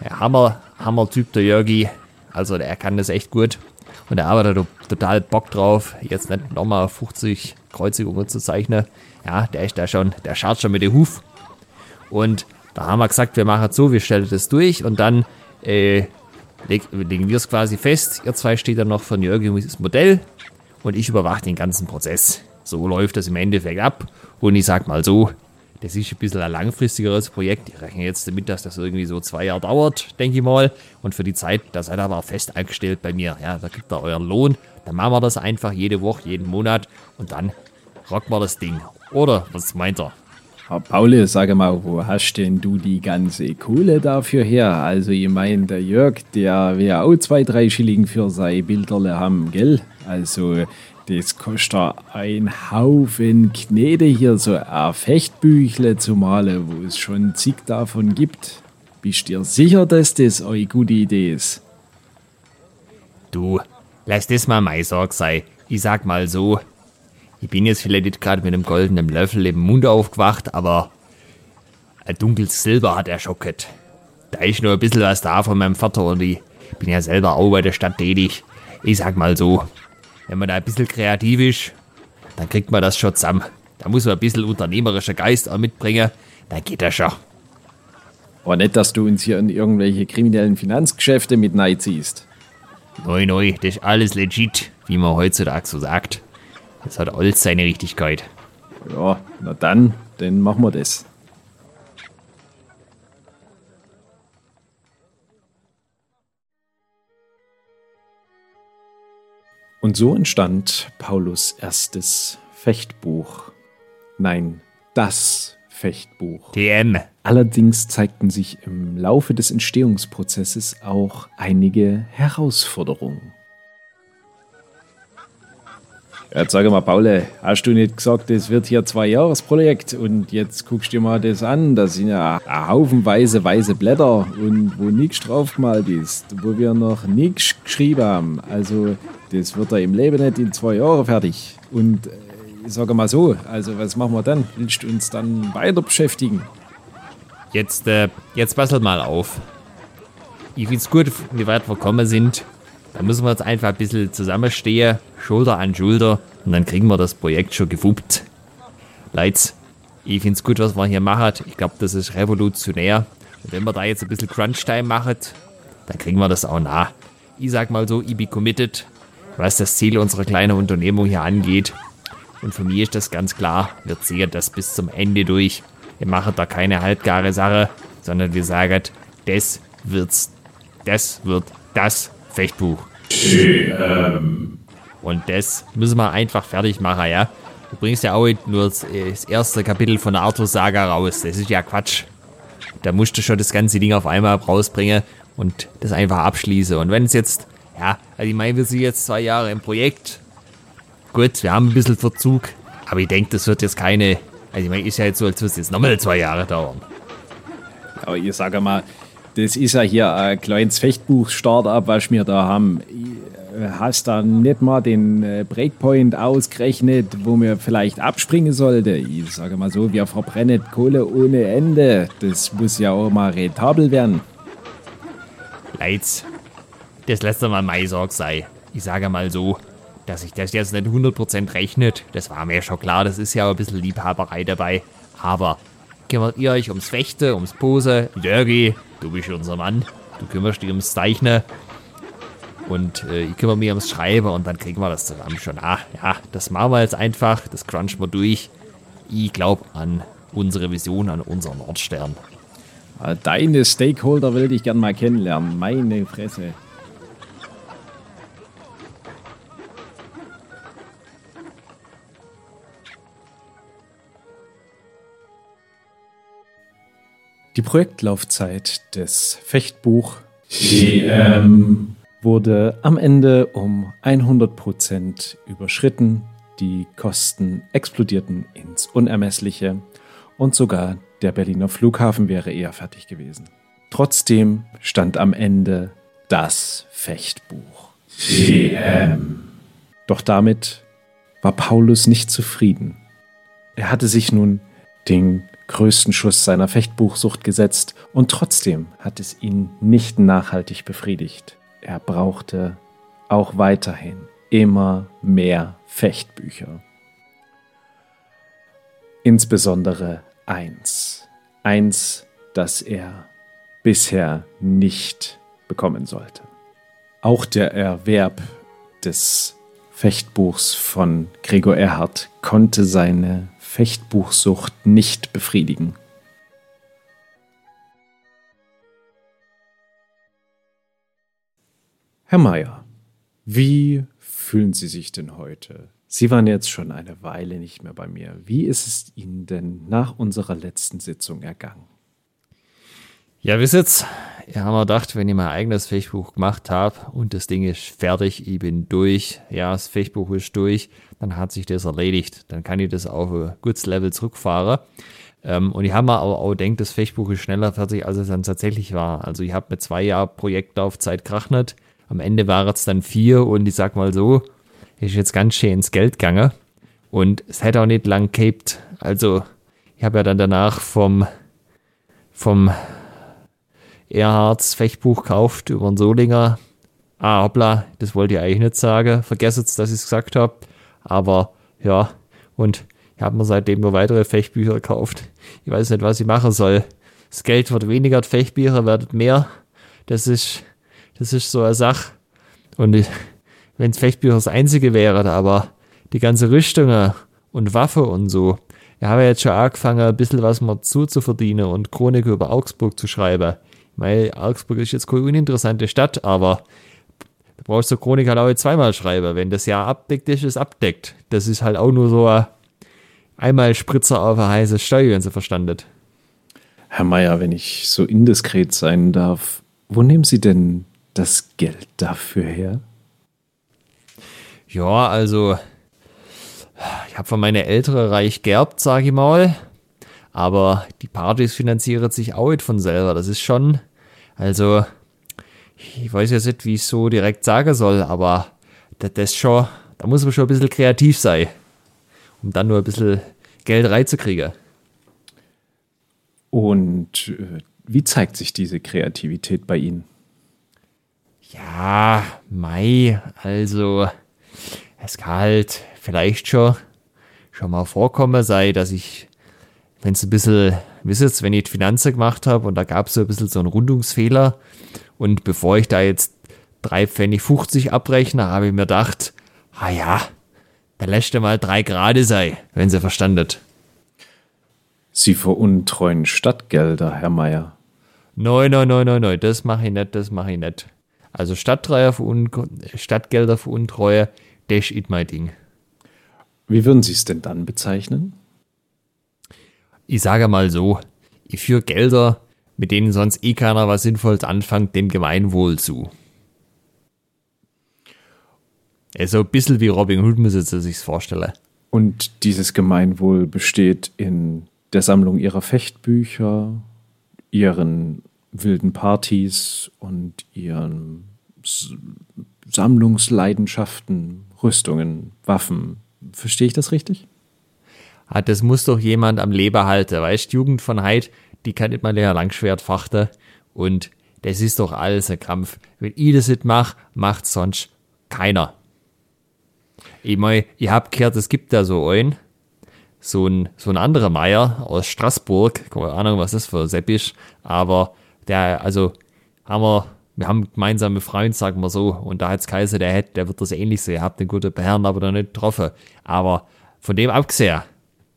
Der Hammer, Hammer-Typ, der Jörgi. Also der kann das echt gut. Und er arbeitet total Bock drauf, jetzt nicht nochmal 50 Kreuzigungen zu zeichnen. Ja, der ist da schon, der schaut schon mit dem Huf. Und da haben wir gesagt, wir machen es so, wir stellen das durch und dann äh, legen wir es quasi fest. Ihr zwei steht dann noch von Jörg das Modell und ich überwache den ganzen Prozess. So läuft das im Endeffekt ab. Und ich sag mal so, das ist ein bisschen ein langfristigeres Projekt. Ich rechne jetzt damit, dass das irgendwie so zwei Jahre dauert, denke ich mal. Und für die Zeit, da seid ihr aber fest angestellt bei mir. Ja, da kriegt ihr euren Lohn. Dann machen wir das einfach jede Woche, jeden Monat. Und dann rocken wir das Ding. Oder was meint ihr? Herr Paul, sag mal, wo hast denn du die ganze Kohle dafür her? Also, ich meine, der Jörg, der will auch zwei, drei Schilling für seine Bilderle haben, gell? Also, das kostet ein Haufen Knete hier, so ein Fechtbüchle zu malen, wo es schon zig davon gibt. Bist dir sicher, dass das eine gute Idee ist? Du, lass das mal mein Sorg sein. Ich sag mal so, ich bin jetzt vielleicht nicht gerade mit einem goldenen Löffel im Mund aufgewacht, aber ein dunkles Silber hat er. Da ist nur ein bisschen was da von meinem Vater und ich bin ja selber auch bei der Stadt tätig. Ich sag mal so, wenn man da ein bisschen kreativ ist, dann kriegt man das schon zusammen. Da muss man ein bisschen unternehmerischer Geist auch mitbringen, dann geht das schon. Aber nicht, dass du uns hier in irgendwelche kriminellen Finanzgeschäfte mit ziehst. Neu, neu, das ist alles legit, wie man heutzutage so sagt. Das hat alles seine Richtigkeit. Ja, na dann, dann machen wir das. Und so entstand Paulus erstes Fechtbuch. Nein, das Fechtbuch. TM. Allerdings zeigten sich im Laufe des Entstehungsprozesses auch einige Herausforderungen. Jetzt sag mal, Paul, hast du nicht gesagt, das wird hier zwei Jahresprojekt und jetzt guckst du dir mal das an. Da sind ja haufenweise weiße Blätter und wo nichts draufgemalt ist, wo wir noch nichts geschrieben haben. Also, das wird da im Leben nicht in zwei Jahren fertig. Und äh, ich sage mal so, also was machen wir dann? Willst du uns dann weiter beschäftigen? Jetzt, äh, jetzt passelt mal auf. Ich finde es gut, wie weit wir gekommen sind. Da müssen wir jetzt einfach ein bisschen zusammenstehen, Schulter an Schulter, und dann kriegen wir das Projekt schon gefuppt. Leute, ich finde es gut, was wir hier machen. Ich glaube, das ist revolutionär. Und wenn wir da jetzt ein bisschen Crunch-Time machen, dann kriegen wir das auch nah. Ich sag mal so, ich bin committed, was das Ziel unserer kleinen Unternehmung hier angeht. Und für mich ist das ganz klar, wir ziehen das bis zum Ende durch. Wir machen da keine halbgare Sache, sondern wir sagen, das wird's, das wird das Fechtbuch. Ähm. Und das müssen wir einfach fertig machen, ja. Du bringst ja auch nur das, das erste Kapitel von der Arthur-Saga raus. Das ist ja Quatsch. Da musst du schon das ganze Ding auf einmal rausbringen und das einfach abschließen. Und wenn es jetzt, ja, also ich meine, wir sind jetzt zwei Jahre im Projekt. Gut, wir haben ein bisschen Verzug, aber ich denke, das wird jetzt keine, also ich meine, ist ja jetzt so, als würde es jetzt nochmal zwei Jahre dauern. Aber ich sage mal, das ist ja hier ein kleines Fechtbuch-Startup, was wir da haben. Äh, hast da nicht mal den äh, Breakpoint ausgerechnet, wo mir vielleicht abspringen sollte? Ich sage mal so, wir verbrennen Kohle ohne Ende. Das muss ja auch mal rentabel werden. Leitz, das letzte Mal mein Sorg sei. Ich sage mal so, dass sich das jetzt nicht 100% rechnet, das war mir schon klar, das ist ja auch ein bisschen Liebhaberei dabei. Aber kümmert ihr euch ums Fechte, ums Pose, Dörgi, du bist unser Mann, du kümmerst dich ums Zeichnen und äh, ich kümmere mich ums Schreiben und dann kriegen wir das zusammen schon. Ah, ja, das machen wir jetzt einfach, das crunchen wir durch. Ich glaube an unsere Vision, an unseren Nordstern. Deine Stakeholder will ich gern mal kennenlernen, meine Fresse. Die Projektlaufzeit des Fechtbuch TM wurde am Ende um 100% überschritten. Die Kosten explodierten ins Unermessliche und sogar der Berliner Flughafen wäre eher fertig gewesen. Trotzdem stand am Ende das Fechtbuch. TM. Doch damit war Paulus nicht zufrieden. Er hatte sich nun den größten Schuss seiner Fechtbuchsucht gesetzt und trotzdem hat es ihn nicht nachhaltig befriedigt. Er brauchte auch weiterhin immer mehr Fechtbücher. Insbesondere eins. Eins, das er bisher nicht bekommen sollte. Auch der Erwerb des Fechtbuchs von Gregor Erhard konnte seine Fechtbuchsucht nicht befriedigen. Herr Meier, wie fühlen Sie sich denn heute? Sie waren jetzt schon eine Weile nicht mehr bei mir. Wie ist es Ihnen denn nach unserer letzten Sitzung ergangen? Ja, wisst jetzt, ich habe mir gedacht, wenn ich mein eigenes Fechtbuch gemacht habe und das Ding ist fertig, ich bin durch, ja, das Fechtbuch ist durch, dann hat sich das erledigt. Dann kann ich das auf ein gutes Level zurückfahren. Ähm, und ich habe mir aber auch gedacht, das Fechtbuch ist schneller fertig, als es dann tatsächlich war. Also ich habe mit zwei Jahren Projektlaufzeit gerechnet. Am Ende waren es dann vier und ich sag mal so, ist jetzt ganz schön ins Geld gegangen. Und es hätte auch nicht lang gehabt. Also ich habe ja dann danach vom, vom Erhards Fechtbuch gekauft über den Solinger. Ah, hoppla, das wollte ich eigentlich nicht sagen. Vergesst jetzt, dass ich es gesagt habe. Aber ja, und ich habe mir seitdem nur weitere Fechtbücher gekauft. Ich weiß nicht, was ich machen soll. Das Geld wird weniger, die Fechtbücher werden mehr. Das ist, das ist so eine Sache. Und wenn Fechtbücher das einzige wäre, aber die ganze Rüstungen und Waffe und so. Ich habe jetzt schon angefangen, ein bisschen was mal zuzuverdienen und Chronik über Augsburg zu schreiben. Weil Augsburg ist jetzt keine uninteressante Stadt, aber du brauchst du Chronik halt auch zweimal schreiben. Wenn das Jahr abdeckt ist, ist abdeckt. Das ist halt auch nur so ein einmal Spritzer auf eine heiße Steuer, wenn sie verstandet. Herr Meier, wenn ich so indiskret sein darf, wo nehmen Sie denn das Geld dafür her? Ja, also ich habe von meiner Ältere reich gerbt, sag ich mal. Aber die Partys finanzieren sich auch nicht von selber. Das ist schon, also, ich weiß jetzt nicht, wie ich es so direkt sagen soll, aber das, das schon, da muss man schon ein bisschen kreativ sein, um dann nur ein bisschen Geld reinzukriegen. Und äh, wie zeigt sich diese Kreativität bei Ihnen? Ja, Mai, also es kann halt vielleicht schon, schon mal vorkommen sei, dass ich, wenn es ein bisschen, wisst ihr, wenn ich die Finanzen gemacht habe und da gab es so ein bisschen so einen Rundungsfehler und bevor ich da jetzt drei Pfennig 50 abrechne, habe ich mir gedacht, ah ja, da lässt du mal drei Grade sei, wenn sie verstandet. Sie veruntreuen Stadtgelder, Herr Meier. Nein, nein, nein, nein, nein, das mache ich nicht, das mache ich nicht. Also Stadtgelder veruntreue, das ist mein Ding. Wie würden Sie es denn dann bezeichnen? Ich sage mal so, ich führe Gelder, mit denen sonst eh keiner was Sinnvolles anfängt, dem Gemeinwohl zu. Also ein bisschen wie Robin Hood müsste Sie sich vorstellen. Und dieses Gemeinwohl besteht in der Sammlung Ihrer Fechtbücher, Ihren wilden Partys und Ihren Sammlungsleidenschaften, Rüstungen, Waffen. Verstehe ich das richtig? Ah, das muss doch jemand am Leben halten, weißt Jugend von Heid, die kann nicht mal länger Langschwert fachten und das ist doch alles ein Kampf. Wenn ich das nicht mache, macht sonst keiner. Ich mein, ich hab gehört, es gibt da so einen, so ein, so ein anderer Meier aus Straßburg, keine Ahnung, was das für Sepp ist, aber der, also, haben wir, wir haben gemeinsame Freunde, sagen wir so, und da hat's Kaiser, der hat, der wird das ähnlich sehen, habt den guten Herrn aber noch nicht getroffen. Aber von dem abgesehen,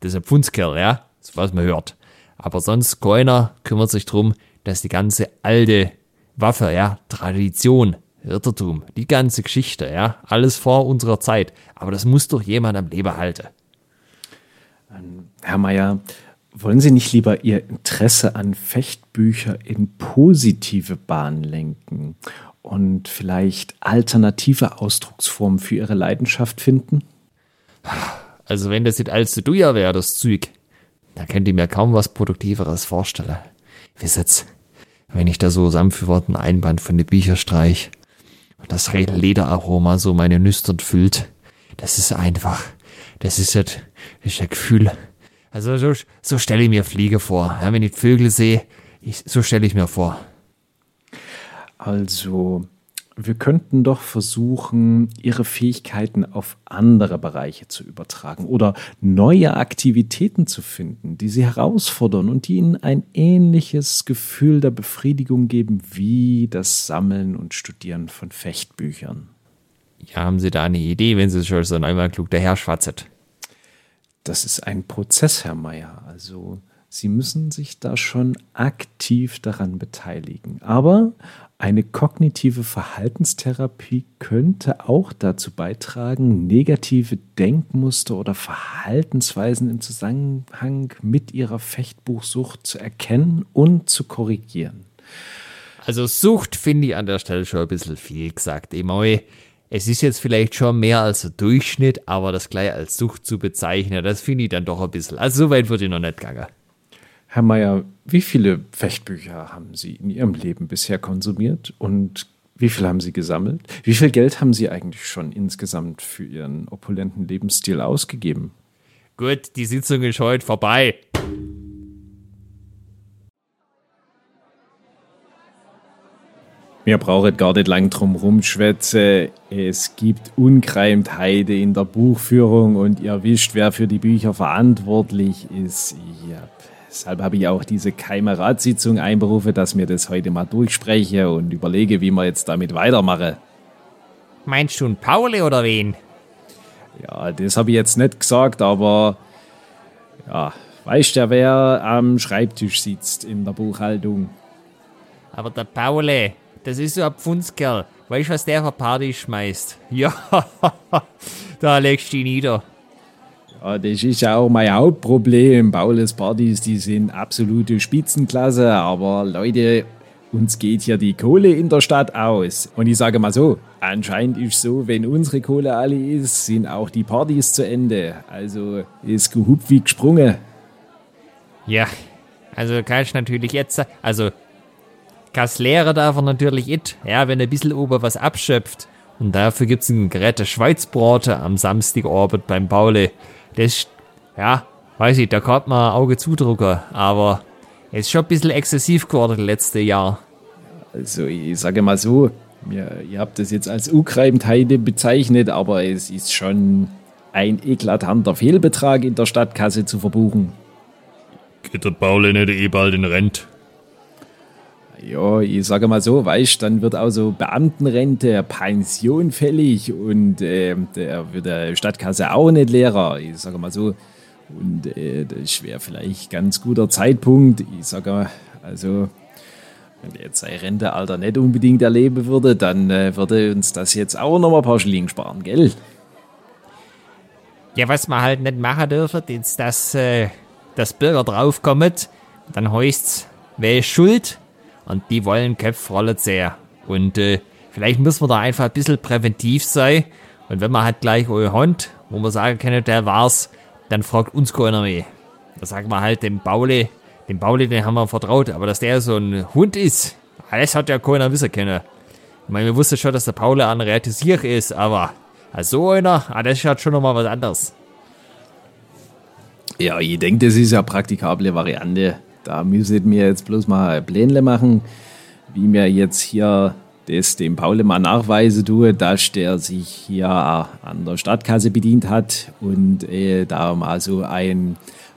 das ist ein Pfundskerl, ja, das was man hört. Aber sonst keiner kümmert sich drum, dass die ganze alte Waffe, ja, Tradition, Rittertum, die ganze Geschichte, ja, alles vor unserer Zeit. Aber das muss doch jemand am Leben halten. Herr Meier, wollen Sie nicht lieber Ihr Interesse an Fechtbücher in positive Bahnen lenken und vielleicht alternative Ausdrucksformen für Ihre Leidenschaft finden? Also wenn das nicht allzu teuer wäre, das Zeug, da könnt ihr mir kaum was Produktiveres vorstellen. Wisst jetzt, wenn ich da so ein Einband von den Büchern streich und das Lederaroma so meine Nüstern füllt, das ist einfach, das ist das, das ist das Gefühl. Also so, so stelle ich mir Fliege vor. Ja, wenn ich Vögel sehe, ich, so stelle ich mir vor. Also, wir könnten doch versuchen, ihre Fähigkeiten auf andere Bereiche zu übertragen oder neue Aktivitäten zu finden, die sie herausfordern und die ihnen ein ähnliches Gefühl der Befriedigung geben wie das Sammeln und Studieren von Fechtbüchern. Ja, haben Sie da eine Idee, wenn Sie schon so einmal klug daherschwatzet? Das ist ein Prozess, Herr Meier. Also Sie müssen sich da schon aktiv daran beteiligen. Aber eine kognitive Verhaltenstherapie könnte auch dazu beitragen, negative Denkmuster oder Verhaltensweisen im Zusammenhang mit Ihrer Fechtbuchsucht zu erkennen und zu korrigieren. Also Sucht finde ich an der Stelle schon ein bisschen viel gesagt. Ich es ist jetzt vielleicht schon mehr als ein Durchschnitt, aber das gleich als Sucht zu bezeichnen, das finde ich dann doch ein bisschen. Also so weit würde ich noch nicht gegangen. Herr Mayer, wie viele Fechtbücher haben Sie in Ihrem Leben bisher konsumiert und wie viel haben Sie gesammelt? Wie viel Geld haben Sie eigentlich schon insgesamt für Ihren opulenten Lebensstil ausgegeben? Gut, die Sitzung ist heute vorbei. Wir brauchen gar nicht lang drum rumschwätzen. Es gibt Ungereimtheiten in der Buchführung und ihr wisst, wer für die Bücher verantwortlich ist. Ja, deshalb habe ich auch diese geheime Ratssitzung einberufen, dass wir das heute mal durchsprechen und überlege, wie wir jetzt damit weitermachen. Meinst du einen Pauli oder wen? Ja, das habe ich jetzt nicht gesagt, aber ja, weißt du, wer am Schreibtisch sitzt in der Buchhaltung? Aber der Pauli, das ist so ein Pfundskerl. Weißt du, was der für Party schmeißt? Ja, da legst du ihn nieder. Das ist ja auch mein Hauptproblem. Paules Partys, die sind absolute Spitzenklasse, aber Leute, uns geht hier die Kohle in der Stadt aus. Und ich sage mal so, anscheinend ist so, wenn unsere Kohle alle ist, sind auch die Partys zu Ende. Also ist gehupt wie gesprungen. Ja, also kannst natürlich jetzt, also Kass leere darf er natürlich it, ja, wenn er ein bisschen oben was abschöpft. Und dafür gibt's ein Gerät Schweizbraten am Samstagabend beim Pauli. Das, ja, weiß ich, da kann man Auge zudrücken, aber es ist schon ein bisschen exzessiv geworden das letzte Jahr. Also ich sage mal so, ihr, ihr habt das jetzt als Ukreimtheide bezeichnet, aber es ist schon ein eklatanter Fehlbetrag in der Stadtkasse zu verbuchen. Geht der Pauli nicht eh bald in Rent? Ja, ich sage mal so, weißt, dann wird auch so Beamtenrente, Pension fällig und äh, der wird der Stadtkasse auch nicht leerer. Ich sage mal so, und äh, das wäre vielleicht ganz guter Zeitpunkt. Ich sage mal, also, wenn jetzt sein Rentealter nicht unbedingt erleben würde, dann äh, würde uns das jetzt auch noch mal ein paar Schilling sparen, gell? Ja, was man halt nicht machen dürfen, ist, dass äh, das Bürger draufkommen, dann heißt's, wer ist schuld? Und die wollen Köpfe rollen sehr. Und äh, vielleicht müssen wir da einfach ein bisschen präventiv sein. Und wenn man halt gleich euer Hund, wo man sagen kann, der war's, dann fragt uns keiner mehr. Da sagen wir halt dem Baule, dem Baule, den haben wir vertraut. Aber dass der so ein Hund ist, das hat ja keiner wissen können. Ich meine, wir wussten schon, dass der Paule ein Reatisier ist, aber als so einer, ah, das ist halt schon nochmal was anderes. Ja, ich denke, das ist ja praktikable Variante. Da müsstet mir jetzt bloß mal Pläne machen, wie mir jetzt hier das dem Paul mal nachweisen tue, dass der sich hier an der Stadtkasse bedient hat und äh, da mal so einen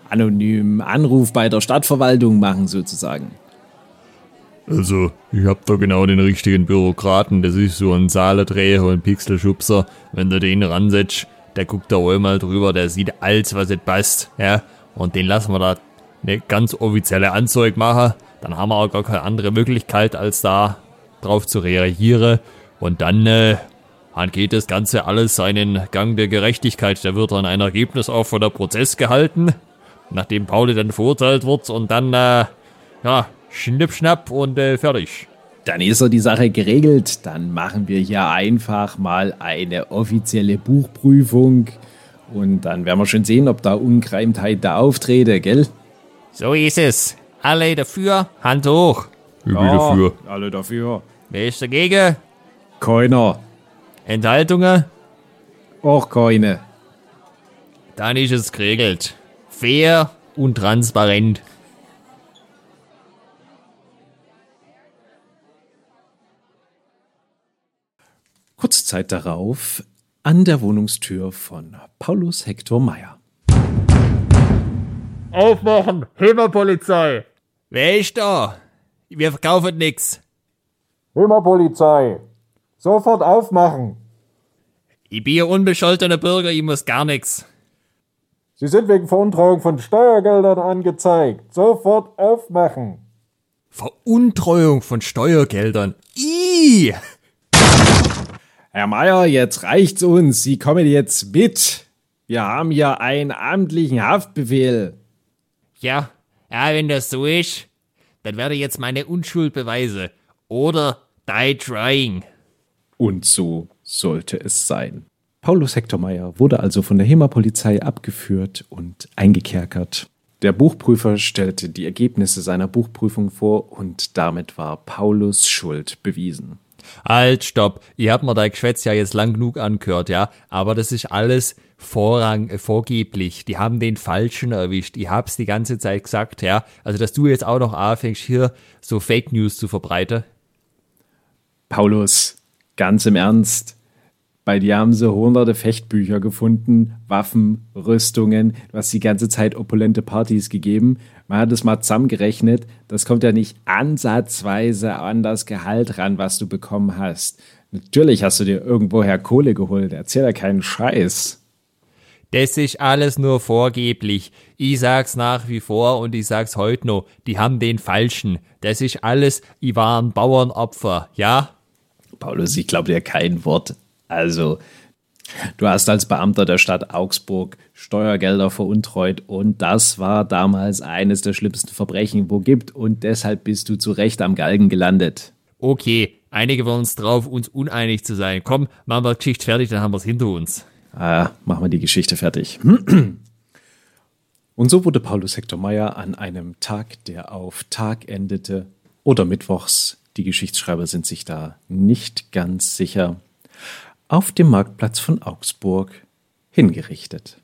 anonymen Anruf bei der Stadtverwaltung machen sozusagen. Also, ich hab da genau den richtigen Bürokraten. Das ist so ein Saaledreher und Pixelschubser. Wenn du den ransetzt, der guckt da einmal drüber, der sieht alles, was nicht passt. Ja, und den lassen wir da eine ganz offizielle Anzeige machen. Dann haben wir auch gar keine andere Möglichkeit, als da drauf zu reagieren. Und dann, äh, dann geht das Ganze alles seinen Gang der Gerechtigkeit. Da wird dann ein Ergebnis auch von der Prozess gehalten, nachdem Pauli dann verurteilt wird und dann, äh, ja, schnipp, schnapp und äh, fertig. Dann ist so die Sache geregelt. Dann machen wir hier einfach mal eine offizielle Buchprüfung. Und dann werden wir schon sehen, ob da Ungereimtheit da auftrete, gell? So ist es. Alle dafür, Hand hoch. Ich bin dafür. Alle dafür. Wer ist dagegen? Keiner. Enthaltungen? Auch keine. Dann ist es geregelt. Fair und transparent. Kurze Zeit darauf an der Wohnungstür von Paulus Hector Meyer. Aufmachen! Himmelpolizei! Wer ist da? Wir verkaufen nix. Polizei. Sofort aufmachen. Ich bin ein unbescholtener Bürger, ich muss gar nix. Sie sind wegen Veruntreuung von Steuergeldern angezeigt. Sofort aufmachen. Veruntreuung von Steuergeldern. Ih! Herr Meier, jetzt reicht's uns. Sie kommen jetzt mit. Wir haben hier einen amtlichen Haftbefehl. Ja, ja, wenn das so ist, dann werde ich jetzt meine Unschuld beweisen. Oder die trying. Und so sollte es sein. Paulus Hector Meyer wurde also von der HEMA-Polizei abgeführt und eingekerkert. Der Buchprüfer stellte die Ergebnisse seiner Buchprüfung vor und damit war Paulus Schuld bewiesen. Halt, stopp. Ihr habt mir da Geschwätz ja jetzt lang genug angehört, ja. Aber das ist alles Vorrang, äh, vorgeblich. Die haben den Falschen erwischt. Ich hab's die ganze Zeit gesagt, ja. Also, dass du jetzt auch noch anfängst, hier so Fake News zu verbreiten. Paulus, ganz im Ernst. Bei dir haben sie hunderte Fechtbücher gefunden, Waffen, Rüstungen. Du hast die ganze Zeit opulente Partys gegeben. Man hat es mal zusammengerechnet. Das kommt ja nicht ansatzweise an das Gehalt ran, was du bekommen hast. Natürlich hast du dir irgendwoher Kohle geholt. Erzähl ja keinen Scheiß. Das ist alles nur vorgeblich. Ich sag's nach wie vor und ich sag's heute noch. Die haben den Falschen. Das ist alles, ich war ein Bauernopfer, ja? Paulus, ich glaube dir kein Wort. Also, du hast als Beamter der Stadt Augsburg Steuergelder veruntreut und das war damals eines der schlimmsten Verbrechen, wo gibt und deshalb bist du zu Recht am Galgen gelandet. Okay, einigen wir uns drauf, uns uneinig zu sein. Komm, machen wir die Geschichte fertig, dann haben wir's hinter uns. Ah, machen wir die Geschichte fertig. Und so wurde Paulus Hector Meyer an einem Tag, der auf Tag endete, oder mittwochs, die Geschichtsschreiber sind sich da nicht ganz sicher, auf dem Marktplatz von Augsburg hingerichtet.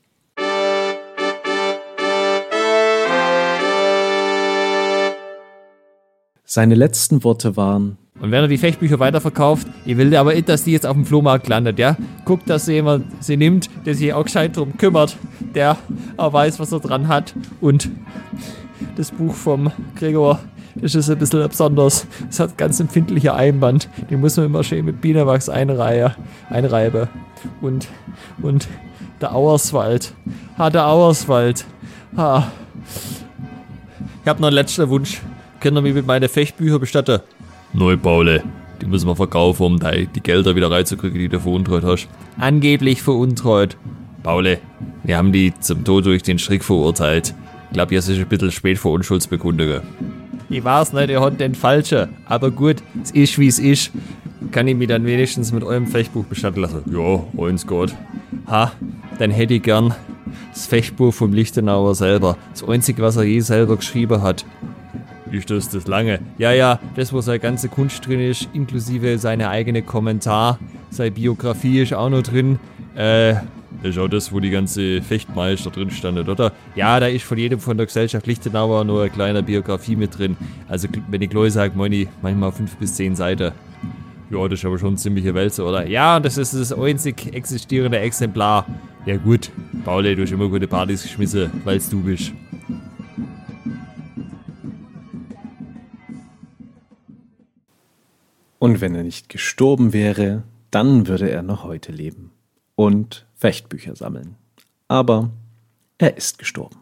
Seine letzten Worte waren, Und wenn er die Fechtbücher weiterverkauft, ich will aber nicht, dass die jetzt auf dem Flohmarkt landet, ja? Guckt, dass jemand sie nimmt, der sich auch gescheit drum kümmert, der auch weiß, was er dran hat. Und das Buch vom Gregor, ist ein bisschen besonders. Es hat ganz empfindliche Einband. Den muss man immer schön mit Bienenwachs einreihe, einreiben. Und, und der Auerswald. Ha, der Auerswald. Ha. Ich hab noch einen letzten Wunsch. Könnt ihr mich mit meinen Fechtbüchern bestatten? Neu, Paule. Die müssen wir verkaufen, um die, die Gelder wieder reinzukriegen, die du veruntreut hast. Angeblich veruntreut. Paule, wir haben die zum Tod durch den Strick verurteilt. Ich glaube, jetzt ist ein bisschen spät für Unschuldsbekundungen. Ich weiß nicht, ihr habt den Falschen. Aber gut, es ist wie es ist. Kann ich mich dann wenigstens mit eurem Fechtbuch bestatten lassen? Ja, eins Gott. Ha, dann hätte ich gern das Fechtbuch vom Lichtenauer selber. Das einzige, was er je selber geschrieben hat. Ist das das lange? Ja, ja, das, wo seine ganze Kunst drin ist, inklusive seine eigene Kommentar. Seine Biografie ist auch noch drin. Äh, das ist auch das, wo die ganze Fechtmeister drin standet, oder? Ja, da ist von jedem von der Gesellschaft Lichtenauer nur eine kleine Biografie mit drin. Also, wenn ich gleich sage, meine ich manchmal fünf bis zehn Seiten. Ja, das ist aber schon ziemliche Wälze, oder? Ja, und das ist das einzig existierende Exemplar. Ja gut, Pauli, du hast immer gute Partys geschmissen, weil's du bist. Und wenn er nicht gestorben wäre, dann würde er noch heute leben und Fechtbücher sammeln. Aber er ist gestorben.